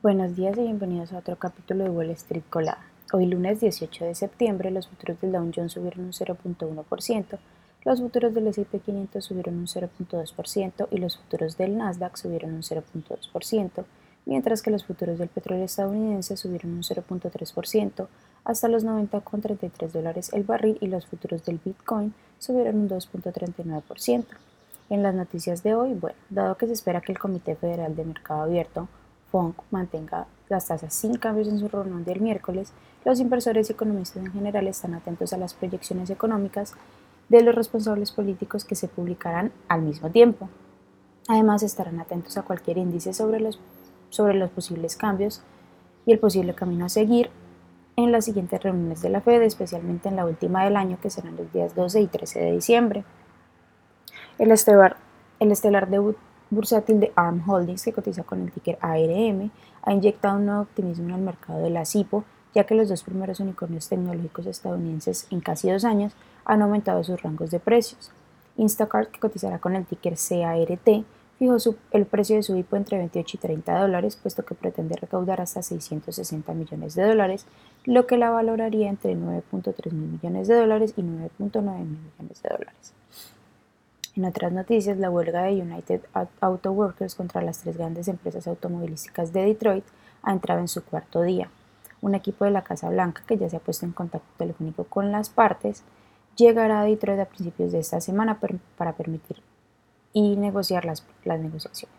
Buenos días y bienvenidos a otro capítulo de Wall Street Colada. Hoy lunes 18 de septiembre los futuros del Dow Jones subieron un 0.1%, los futuros del S&P 500 subieron un 0.2% y los futuros del Nasdaq subieron un 0.2%, mientras que los futuros del petróleo estadounidense subieron un 0.3% hasta los 90,33 dólares el barril y los futuros del Bitcoin subieron un 2.39%. En las noticias de hoy, bueno, dado que se espera que el Comité Federal de Mercado Abierto FONC mantenga las tasas sin cambios en su reunión del miércoles, los inversores y economistas en general están atentos a las proyecciones económicas de los responsables políticos que se publicarán al mismo tiempo. Además, estarán atentos a cualquier índice sobre los, sobre los posibles cambios y el posible camino a seguir en las siguientes reuniones de la Fed, especialmente en la última del año, que serán los días 12 y 13 de diciembre. El estelar, el estelar debut bursátil de ARM Holdings, que cotiza con el ticker ARM, ha inyectado un nuevo optimismo el mercado de la CIPO, ya que los dos primeros unicornios tecnológicos estadounidenses en casi dos años han aumentado sus rangos de precios. Instacart, que cotizará con el ticker CART, fijó el precio de su IPO entre 28 y 30 dólares, puesto que pretende recaudar hasta 660 millones de dólares, lo que la valoraría entre 9.3 mil millones de dólares y 9.9 mil millones de dólares. En otras noticias, la huelga de United Auto Workers contra las tres grandes empresas automovilísticas de Detroit ha entrado en su cuarto día. Un equipo de la Casa Blanca, que ya se ha puesto en contacto telefónico con las partes, llegará a Detroit a principios de esta semana para permitir y negociar las, las negociaciones.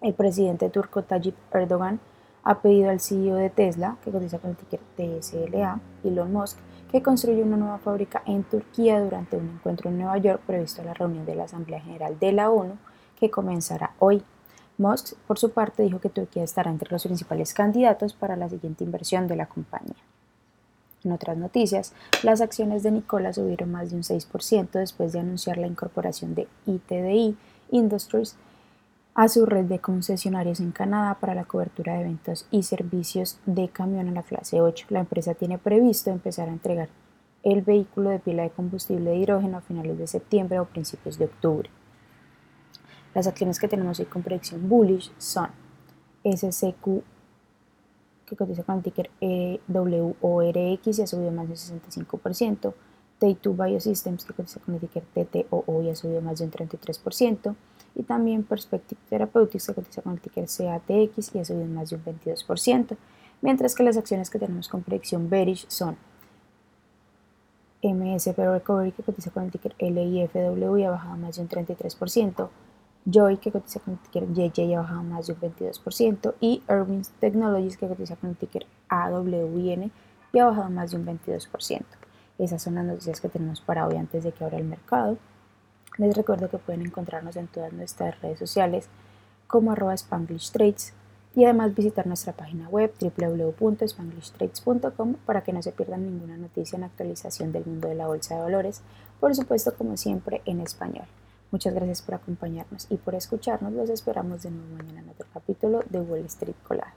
El presidente turco Tayyip Erdogan ha pedido al CEO de Tesla, que cotiza con el ticker TSLA, Elon Musk, que construye una nueva fábrica en Turquía durante un encuentro en Nueva York previsto a la reunión de la Asamblea General de la ONU que comenzará hoy. Musk, por su parte, dijo que Turquía estará entre los principales candidatos para la siguiente inversión de la compañía. En otras noticias, las acciones de Nikola subieron más de un 6% después de anunciar la incorporación de ITDI Industries a su red de concesionarios en Canadá para la cobertura de eventos y servicios de camión en la clase 8. La empresa tiene previsto empezar a entregar el vehículo de pila de combustible de hidrógeno a finales de septiembre o principios de octubre. Las acciones que tenemos hoy con predicción bullish son SCQ, que cotiza con el ticker WORX y ha subido más de un 65%, T2 Biosystems, que cotiza con el ticker TTOO y ha subido más de un 33%, y también Perspective Therapeutics se cotiza con el ticker CATX y ha subido más de un 22%, mientras que las acciones que tenemos con predicción bearish son MSP Recovery que cotiza con el ticker LIFW y ha bajado más de un 33%, Joy que cotiza con el ticker JJ y ha bajado más de un 22% y Irving Technologies que cotiza con el ticker AWN y ha bajado más de un 22%. Esas son las noticias que tenemos para hoy antes de que abra el mercado. Les recuerdo que pueden encontrarnos en todas nuestras redes sociales como arroba y además visitar nuestra página web www.spanglishtrades.com para que no se pierdan ninguna noticia en actualización del mundo de la bolsa de valores, por supuesto como siempre en español. Muchas gracias por acompañarnos y por escucharnos. Los esperamos de nuevo mañana en otro capítulo de Wall Street Colada.